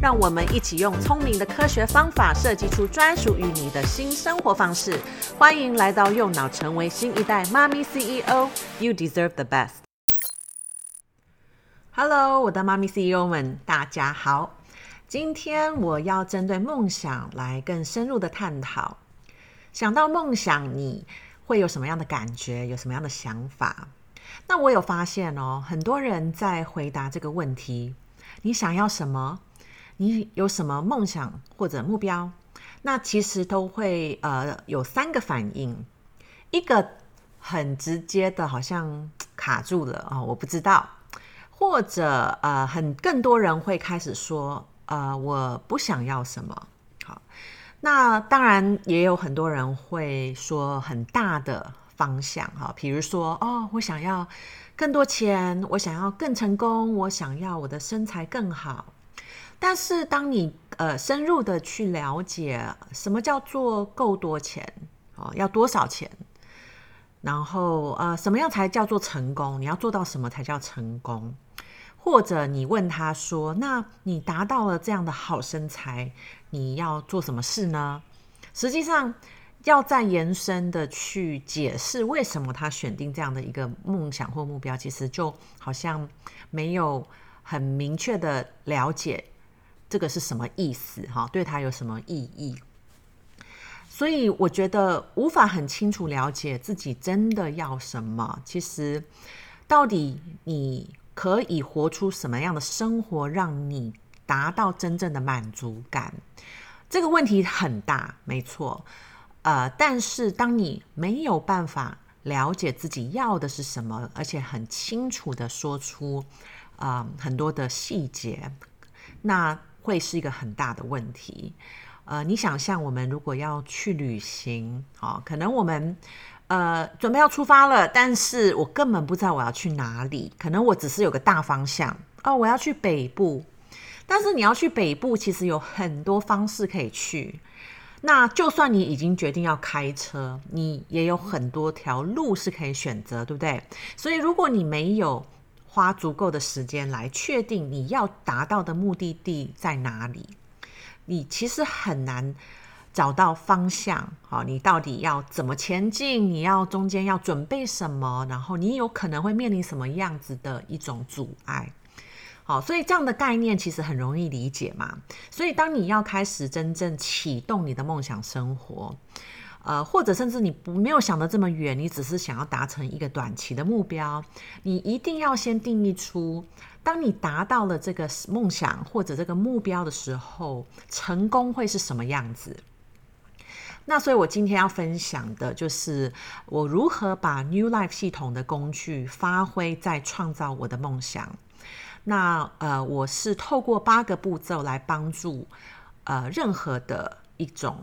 让我们一起用聪明的科学方法设计出专属于你的新生活方式。欢迎来到右脑，成为新一代妈咪 CEO。You deserve the best。Hello，我的妈咪 CEO 们，大家好。今天我要针对梦想来更深入的探讨。想到梦想，你会有什么样的感觉？有什么样的想法？那我有发现哦，很多人在回答这个问题：你想要什么？你有什么梦想或者目标？那其实都会呃有三个反应，一个很直接的，好像卡住了啊、哦，我不知道；或者呃很更多人会开始说呃我不想要什么。好，那当然也有很多人会说很大的方向哈，比如说哦我想要更多钱，我想要更成功，我想要我的身材更好。但是，当你呃深入的去了解什么叫做够多钱哦，要多少钱，然后呃什么样才叫做成功？你要做到什么才叫成功？或者你问他说：“那你达到了这样的好身材，你要做什么事呢？”实际上，要再延伸的去解释为什么他选定这样的一个梦想或目标，其实就好像没有很明确的了解。这个是什么意思？哈，对他有什么意义？所以我觉得无法很清楚了解自己真的要什么。其实，到底你可以活出什么样的生活，让你达到真正的满足感？这个问题很大，没错。呃，但是当你没有办法了解自己要的是什么，而且很清楚地说出啊、呃、很多的细节，那。会是一个很大的问题，呃，你想象我们如果要去旅行，哦，可能我们呃准备要出发了，但是我根本不知道我要去哪里，可能我只是有个大方向，哦，我要去北部，但是你要去北部，其实有很多方式可以去，那就算你已经决定要开车，你也有很多条路是可以选择，对不对？所以如果你没有花足够的时间来确定你要达到的目的地在哪里，你其实很难找到方向。好，你到底要怎么前进？你要中间要准备什么？然后你有可能会面临什么样子的一种阻碍？好，所以这样的概念其实很容易理解嘛。所以当你要开始真正启动你的梦想生活。呃，或者甚至你不没有想得这么远，你只是想要达成一个短期的目标，你一定要先定义出，当你达到了这个梦想或者这个目标的时候，成功会是什么样子？那所以我今天要分享的就是我如何把 New Life 系统的工具发挥在创造我的梦想。那呃，我是透过八个步骤来帮助呃任何的一种。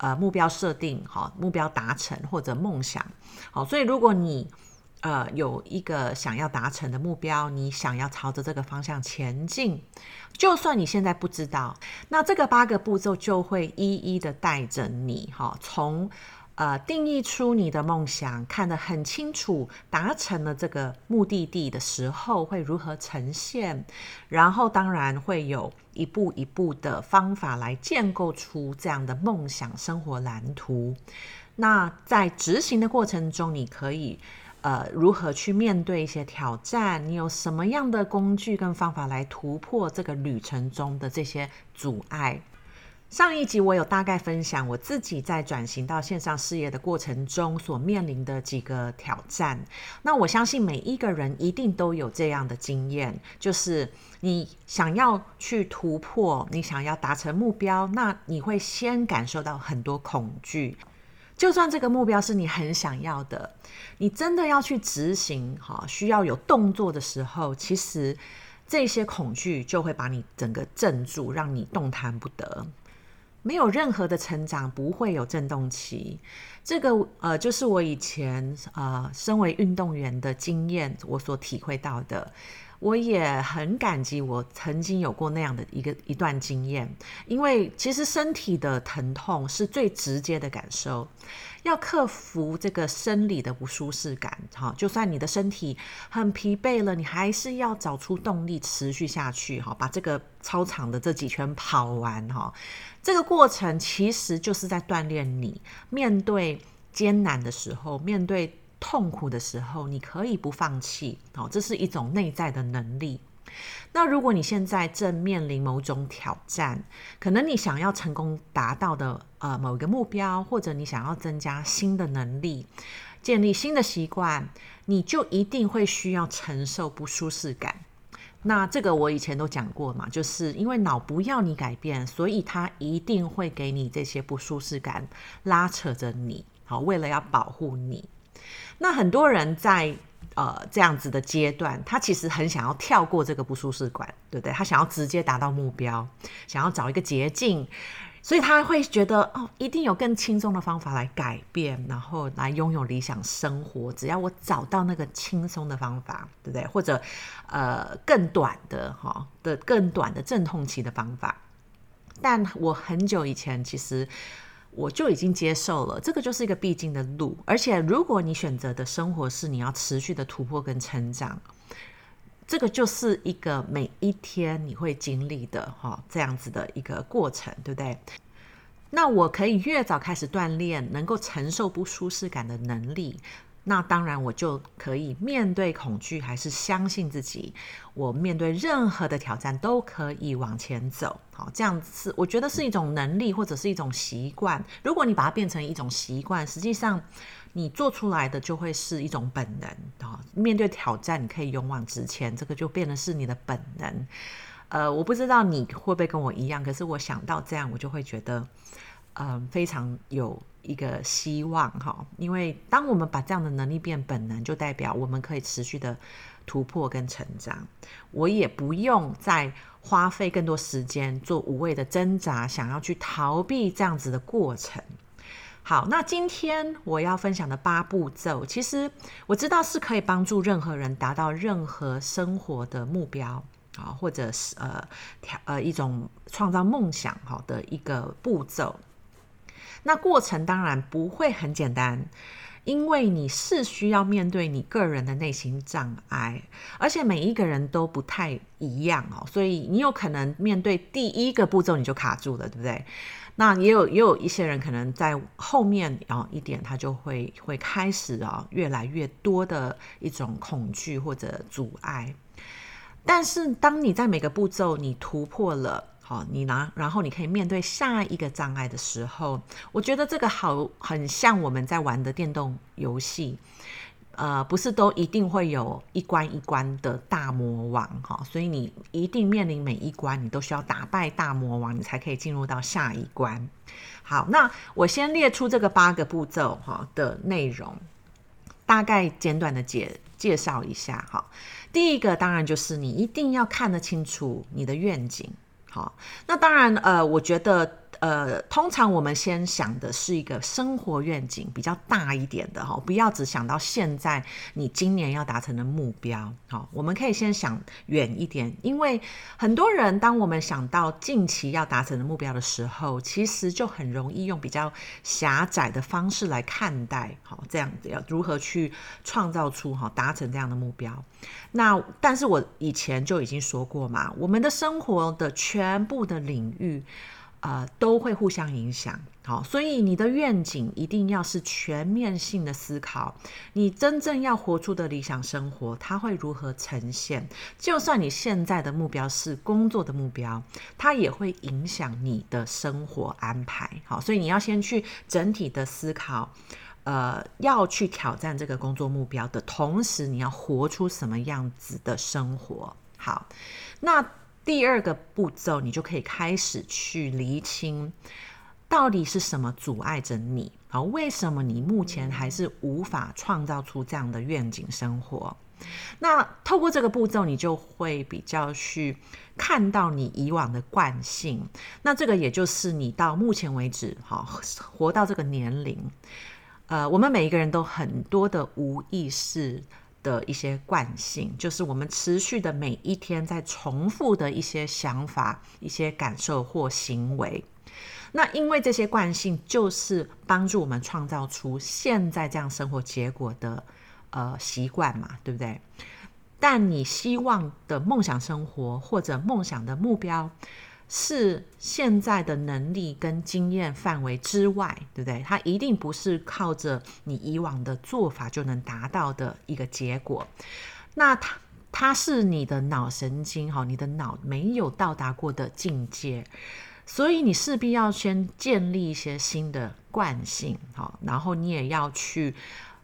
呃，目标设定好，目标达成或者梦想好，所以如果你呃有一个想要达成的目标，你想要朝着这个方向前进，就算你现在不知道，那这个八个步骤就会一一的带着你哈，从。呃，定义出你的梦想，看得很清楚，达成了这个目的地的时候会如何呈现，然后当然会有一步一步的方法来建构出这样的梦想生活蓝图。那在执行的过程中，你可以呃如何去面对一些挑战？你有什么样的工具跟方法来突破这个旅程中的这些阻碍？上一集我有大概分享我自己在转型到线上事业的过程中所面临的几个挑战。那我相信每一个人一定都有这样的经验，就是你想要去突破，你想要达成目标，那你会先感受到很多恐惧。就算这个目标是你很想要的，你真的要去执行，哈，需要有动作的时候，其实这些恐惧就会把你整个镇住，让你动弹不得。没有任何的成长，不会有震动期。这个呃，就是我以前呃，身为运动员的经验，我所体会到的。我也很感激我曾经有过那样的一个一段经验，因为其实身体的疼痛是最直接的感受，要克服这个生理的不舒适感，哈，就算你的身体很疲惫了，你还是要找出动力持续下去，哈，把这个操场的这几圈跑完，哈，这个过程其实就是在锻炼你面对艰难的时候，面对。痛苦的时候，你可以不放弃，哦，这是一种内在的能力。那如果你现在正面临某种挑战，可能你想要成功达到的呃某一个目标，或者你想要增加新的能力，建立新的习惯，你就一定会需要承受不舒适感。那这个我以前都讲过嘛，就是因为脑不要你改变，所以它一定会给你这些不舒适感，拉扯着你，好，为了要保护你。那很多人在呃这样子的阶段，他其实很想要跳过这个不舒适感，对不对？他想要直接达到目标，想要找一个捷径，所以他会觉得哦，一定有更轻松的方法来改变，然后来拥有理想生活。只要我找到那个轻松的方法，对不对？或者呃更短的哈、的更短的阵痛期的方法。但我很久以前其实。我就已经接受了，这个就是一个必经的路。而且，如果你选择的生活是你要持续的突破跟成长，这个就是一个每一天你会经历的哈这样子的一个过程，对不对？那我可以越早开始锻炼，能够承受不舒适感的能力。那当然，我就可以面对恐惧，还是相信自己。我面对任何的挑战都可以往前走。好，这样子我觉得是一种能力，或者是一种习惯。如果你把它变成一种习惯，实际上你做出来的就会是一种本能。啊，面对挑战，你可以勇往直前，这个就变得是你的本能。呃，我不知道你会不会跟我一样，可是我想到这样，我就会觉得，嗯、非常有。一个希望哈，因为当我们把这样的能力变本能，就代表我们可以持续的突破跟成长。我也不用再花费更多时间做无谓的挣扎，想要去逃避这样子的过程。好，那今天我要分享的八步骤，其实我知道是可以帮助任何人达到任何生活的目标啊，或者是呃呃一种创造梦想好的一个步骤。那过程当然不会很简单，因为你是需要面对你个人的内心障碍，而且每一个人都不太一样哦，所以你有可能面对第一个步骤你就卡住了，对不对？那也有也有一些人可能在后面啊一点，他就会会开始啊越来越多的一种恐惧或者阻碍，但是当你在每个步骤你突破了。哦，你拿，然后你可以面对下一个障碍的时候，我觉得这个好很像我们在玩的电动游戏，呃，不是都一定会有一关一关的大魔王哈，所以你一定面临每一关，你都需要打败大魔王，你才可以进入到下一关。好，那我先列出这个八个步骤哈的内容，大概简短的介介绍一下哈。第一个当然就是你一定要看得清楚你的愿景。好，那当然，呃，我觉得。呃，通常我们先想的是一个生活愿景比较大一点的哈，不要只想到现在你今年要达成的目标。好，我们可以先想远一点，因为很多人当我们想到近期要达成的目标的时候，其实就很容易用比较狭窄的方式来看待。好，这样子要如何去创造出哈达成这样的目标？那但是我以前就已经说过嘛，我们的生活的全部的领域。呃，都会互相影响，好，所以你的愿景一定要是全面性的思考，你真正要活出的理想生活，它会如何呈现？就算你现在的目标是工作的目标，它也会影响你的生活安排，好，所以你要先去整体的思考，呃，要去挑战这个工作目标的同时，你要活出什么样子的生活？好，那。第二个步骤，你就可以开始去厘清，到底是什么阻碍着你？好，为什么你目前还是无法创造出这样的愿景生活？那透过这个步骤，你就会比较去看到你以往的惯性。那这个也就是你到目前为止，哈，活到这个年龄，呃，我们每一个人都很多的无意识的一些惯性，就是我们持续的每一天在重复的一些想法、一些感受或行为。那因为这些惯性，就是帮助我们创造出现在这样生活结果的呃习惯嘛，对不对？但你希望的梦想生活或者梦想的目标，是现在的能力跟经验范围之外，对不对？它一定不是靠着你以往的做法就能达到的一个结果。那它它是你的脑神经哈，你的脑没有到达过的境界。所以你势必要先建立一些新的惯性，哈，然后你也要去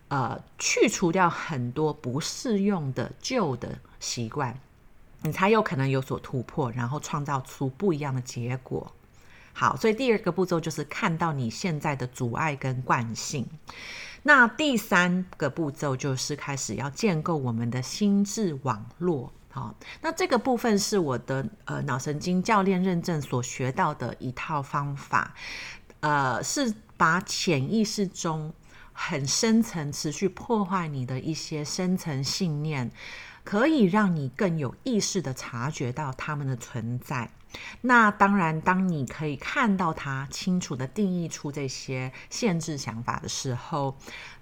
呃去除掉很多不适用的旧的习惯，你才有可能有所突破，然后创造出不一样的结果。好，所以第二个步骤就是看到你现在的阻碍跟惯性。那第三个步骤就是开始要建构我们的心智网络。好，那这个部分是我的呃脑神经教练认证所学到的一套方法，呃，是把潜意识中很深层、持续破坏你的一些深层信念，可以让你更有意识地察觉到它们的存在。那当然，当你可以看到它，清楚地定义出这些限制想法的时候。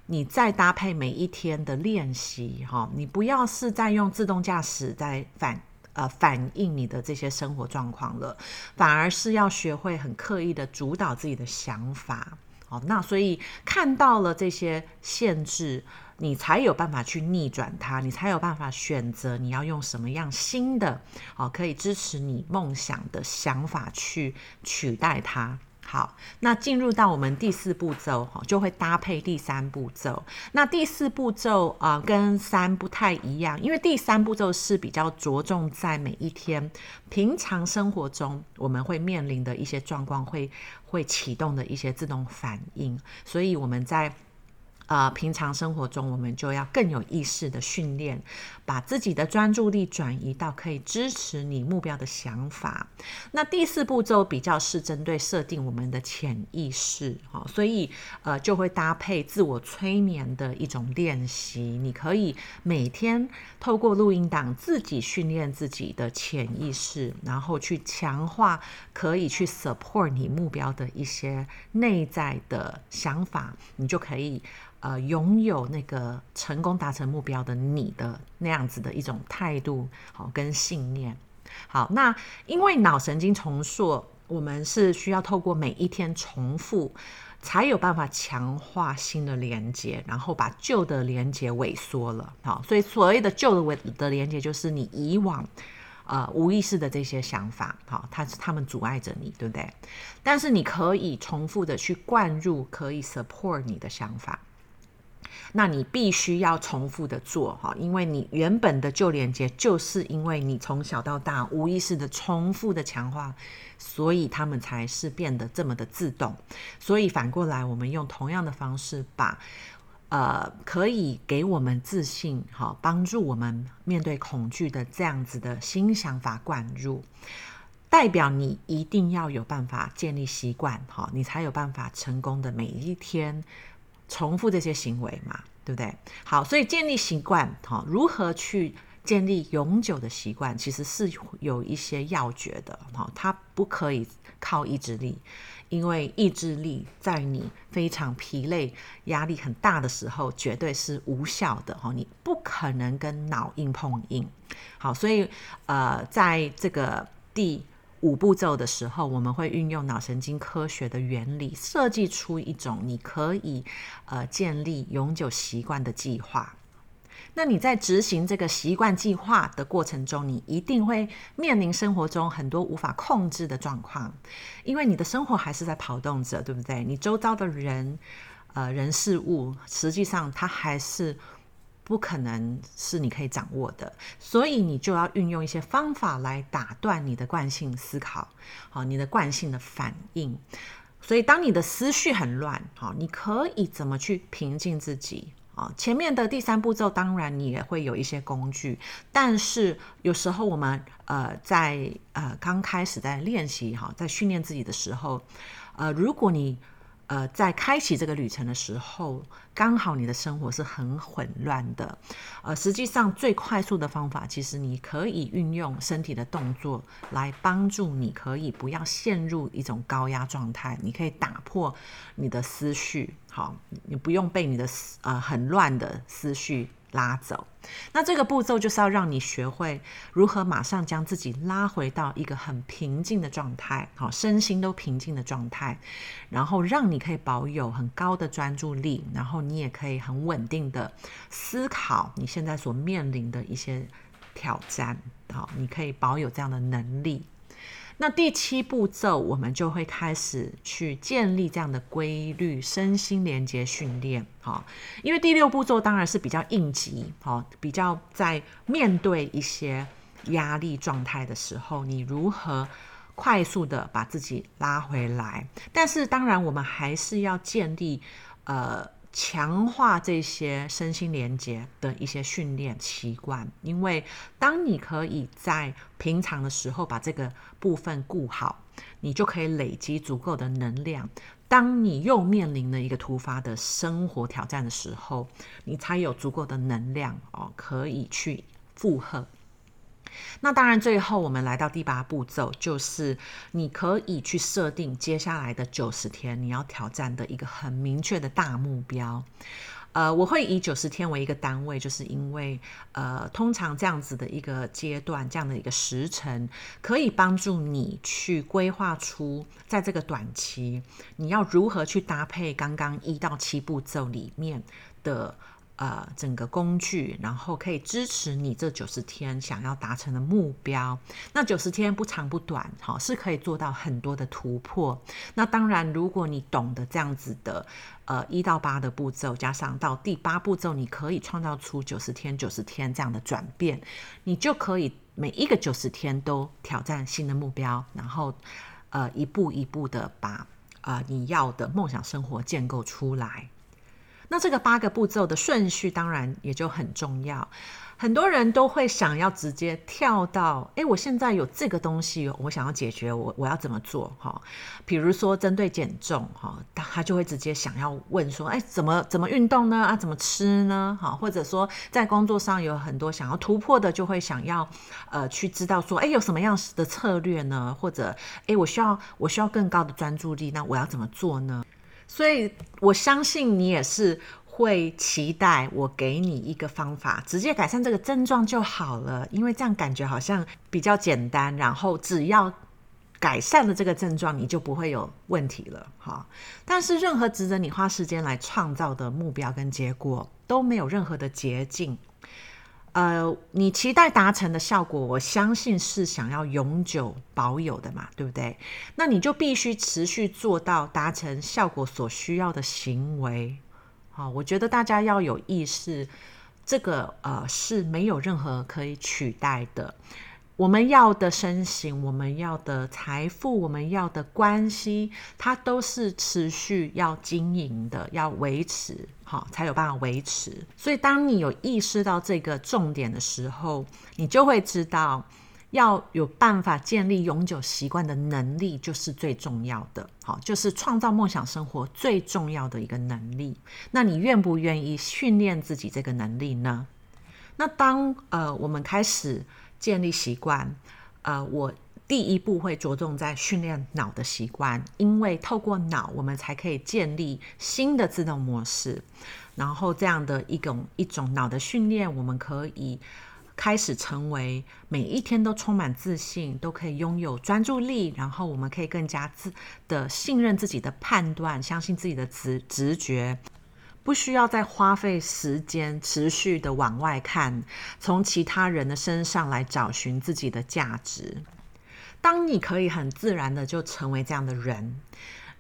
你再搭配每一天的练习，哈，你不要是在用自动驾驶在反呃反映你的这些生活状况了，反而是要学会很刻意的主导自己的想法，好，那所以看到了这些限制，你才有办法去逆转它，你才有办法选择你要用什么样新的，好，可以支持你梦想的想法去取代它。好，那进入到我们第四步骤哈，就会搭配第三步骤。那第四步骤啊、跟三不太一样，因为第三步骤是比较着重在每一天平常生活中我们会面临的一些状况，会会启动的一些自动反应，所以我们在。呃，平常生活中，我们就要更有意识的训练，把自己的专注力转移到可以支持你目标的想法。那第四步骤比较是针对设定我们的潜意识，哈，所以呃，就会搭配自我催眠的一种练习。你可以每天透过录音档自己训练自己的潜意识，然后去强化可以去 support 你目标的一些内在的想法，你就可以。呃，拥有那个成功达成目标的你的那样子的一种态度，好，跟信念。好，那因为脑神经重塑，我们是需要透过每一天重复，才有办法强化新的连接，然后把旧的连接萎缩了。好，所以所谓的旧的萎的连接，就是你以往呃无意识的这些想法，好，它是他们阻碍着你，对不对？但是你可以重复的去灌入可以 support 你的想法。那你必须要重复的做哈，因为你原本的旧连接，就是因为你从小到大无意识的重复的强化，所以他们才是变得这么的自动。所以反过来，我们用同样的方式把，呃，可以给我们自信哈，帮助我们面对恐惧的这样子的新想法灌入，代表你一定要有办法建立习惯哈，你才有办法成功的每一天。重复这些行为嘛，对不对？好，所以建立习惯，哈，如何去建立永久的习惯，其实是有一些要诀的，哈，它不可以靠意志力，因为意志力在你非常疲累、压力很大的时候，绝对是无效的，哈，你不可能跟脑硬碰硬。好，所以呃，在这个第。五步骤的时候，我们会运用脑神经科学的原理，设计出一种你可以呃建立永久习惯的计划。那你在执行这个习惯计划的过程中，你一定会面临生活中很多无法控制的状况，因为你的生活还是在跑动着，对不对？你周遭的人、呃人事物，实际上它还是。不可能是你可以掌握的，所以你就要运用一些方法来打断你的惯性思考，好，你的惯性的反应。所以当你的思绪很乱，好，你可以怎么去平静自己？啊。前面的第三步骤，当然你也会有一些工具，但是有时候我们呃在呃刚开始在练习哈，在训练自己的时候，呃，如果你呃，在开启这个旅程的时候，刚好你的生活是很混乱的。呃，实际上最快速的方法，其实你可以运用身体的动作来帮助你，可以不要陷入一种高压状态。你可以打破你的思绪，好，你不用被你的思呃很乱的思绪。拉走，那这个步骤就是要让你学会如何马上将自己拉回到一个很平静的状态，好，身心都平静的状态，然后让你可以保有很高的专注力，然后你也可以很稳定的思考你现在所面临的一些挑战，好，你可以保有这样的能力。那第七步骤，我们就会开始去建立这样的规律，身心连接训练，哈。因为第六步骤当然是比较应急，哈，比较在面对一些压力状态的时候，你如何快速的把自己拉回来？但是当然，我们还是要建立，呃。强化这些身心连接的一些训练习惯，因为当你可以在平常的时候把这个部分顾好，你就可以累积足够的能量。当你又面临了一个突发的生活挑战的时候，你才有足够的能量哦，可以去负荷。那当然，最后我们来到第八步骤，就是你可以去设定接下来的九十天你要挑战的一个很明确的大目标。呃，我会以九十天为一个单位，就是因为呃，通常这样子的一个阶段，这样的一个时程，可以帮助你去规划出在这个短期你要如何去搭配刚刚一到七步骤里面的。呃，整个工具，然后可以支持你这九十天想要达成的目标。那九十天不长不短，哈，是可以做到很多的突破。那当然，如果你懂得这样子的，呃，一到八的步骤，加上到第八步骤，你可以创造出九十天、九十天这样的转变，你就可以每一个九十天都挑战新的目标，然后呃，一步一步的把呃你要的梦想生活建构出来。那这个八个步骤的顺序当然也就很重要，很多人都会想要直接跳到，诶，我现在有这个东西，我想要解决，我我要怎么做？哈，比如说针对减重，哈，他就会直接想要问说，诶，怎么怎么运动呢？啊，怎么吃呢？哈，或者说在工作上有很多想要突破的，就会想要呃去知道说，诶，有什么样的策略呢？或者，诶，我需要我需要更高的专注力，那我要怎么做呢？所以，我相信你也是会期待我给你一个方法，直接改善这个症状就好了，因为这样感觉好像比较简单。然后，只要改善了这个症状，你就不会有问题了。哈，但是任何值得你花时间来创造的目标跟结果，都没有任何的捷径。呃，你期待达成的效果，我相信是想要永久保有的嘛，对不对？那你就必须持续做到达成效果所需要的行为。好，我觉得大家要有意识，这个呃是没有任何可以取代的。我们要的身形，我们要的财富，我们要的关系，它都是持续要经营的，要维持，好，才有办法维持。所以，当你有意识到这个重点的时候，你就会知道，要有办法建立永久习惯的能力，就是最重要的。好，就是创造梦想生活最重要的一个能力。那你愿不愿意训练自己这个能力呢？那当呃，我们开始。建立习惯，呃，我第一步会着重在训练脑的习惯，因为透过脑，我们才可以建立新的自动模式。然后这样的一种一种脑的训练，我们可以开始成为每一天都充满自信，都可以拥有专注力。然后我们可以更加自的信任自己的判断，相信自己的直直觉。不需要再花费时间持续的往外看，从其他人的身上来找寻自己的价值。当你可以很自然的就成为这样的人，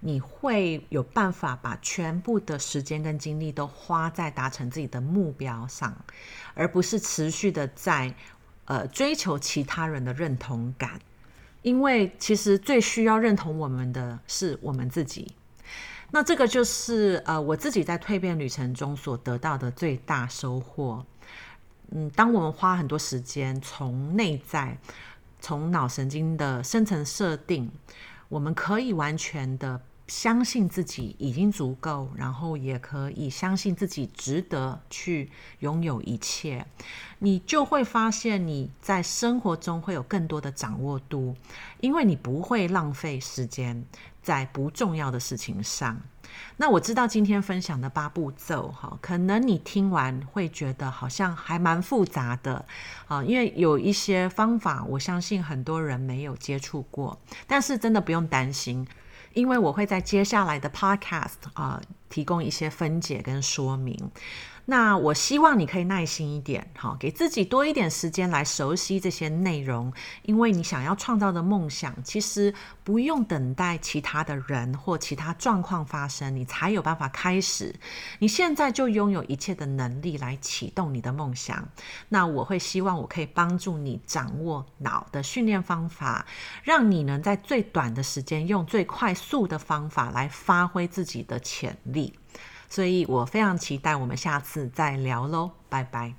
你会有办法把全部的时间跟精力都花在达成自己的目标上，而不是持续的在呃追求其他人的认同感。因为其实最需要认同我们的是我们自己。那这个就是呃我自己在蜕变旅程中所得到的最大收获。嗯，当我们花很多时间从内在、从脑神经的深层设定，我们可以完全的。相信自己已经足够，然后也可以相信自己值得去拥有一切，你就会发现你在生活中会有更多的掌握度，因为你不会浪费时间在不重要的事情上。那我知道今天分享的八步骤，哈，可能你听完会觉得好像还蛮复杂的啊，因为有一些方法，我相信很多人没有接触过，但是真的不用担心。因为我会在接下来的 podcast 啊、提供一些分解跟说明。那我希望你可以耐心一点，好，给自己多一点时间来熟悉这些内容。因为你想要创造的梦想，其实不用等待其他的人或其他状况发生，你才有办法开始。你现在就拥有一切的能力来启动你的梦想。那我会希望我可以帮助你掌握脑的训练方法，让你能在最短的时间用最快速的方法来发挥自己的潜力所以我非常期待我们下次再聊喽，拜拜。